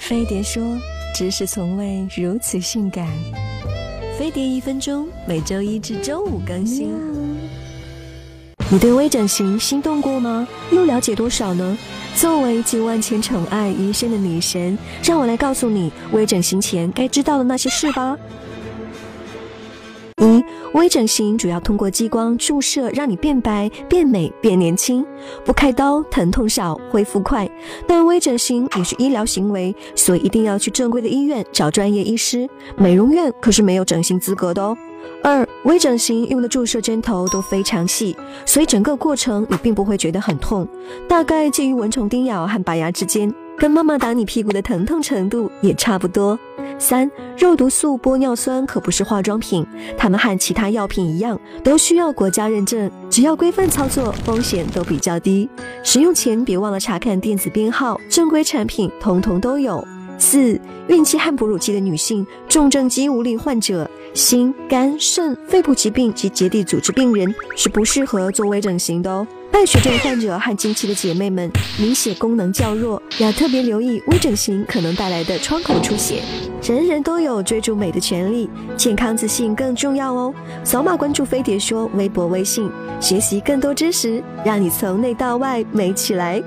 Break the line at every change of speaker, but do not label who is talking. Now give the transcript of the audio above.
飞碟说：“知识从未如此性感。”飞碟一分钟，每周一至周五更新。你对微整形心动过吗？又了解多少呢？作为集万千宠爱于一身的女神，让我来告诉你微整形前该知道的那些事吧。微整形主要通过激光注射，让你变白、变美、变年轻，不开刀，疼痛少，恢复快。但微整形也是医疗行为，所以一定要去正规的医院找专业医师。美容院可是没有整形资格的哦。二微整形用的注射针头都非常细，所以整个过程你并不会觉得很痛，大概介于蚊虫叮咬和拔牙之间，跟妈妈打你屁股的疼痛程度也差不多。三肉毒素、玻尿酸可不是化妆品，它们和其他药品一样，都需要国家认证，只要规范操作，风险都比较低。使用前别忘了查看电子编号，正规产品通通都有。四孕期和哺乳期的女性、重症肌无力患者、心、肝、肾、肺部疾病及结缔组织病人是不适合做微整形的哦。败血症患者和经期的姐妹们，凝血功能较弱，要特别留意微整形可能带来的窗口出血。人人都有追逐美的权利，健康自信更重要哦。扫码关注飞碟说微博、微信，学习更多知识，让你从内到外美起来。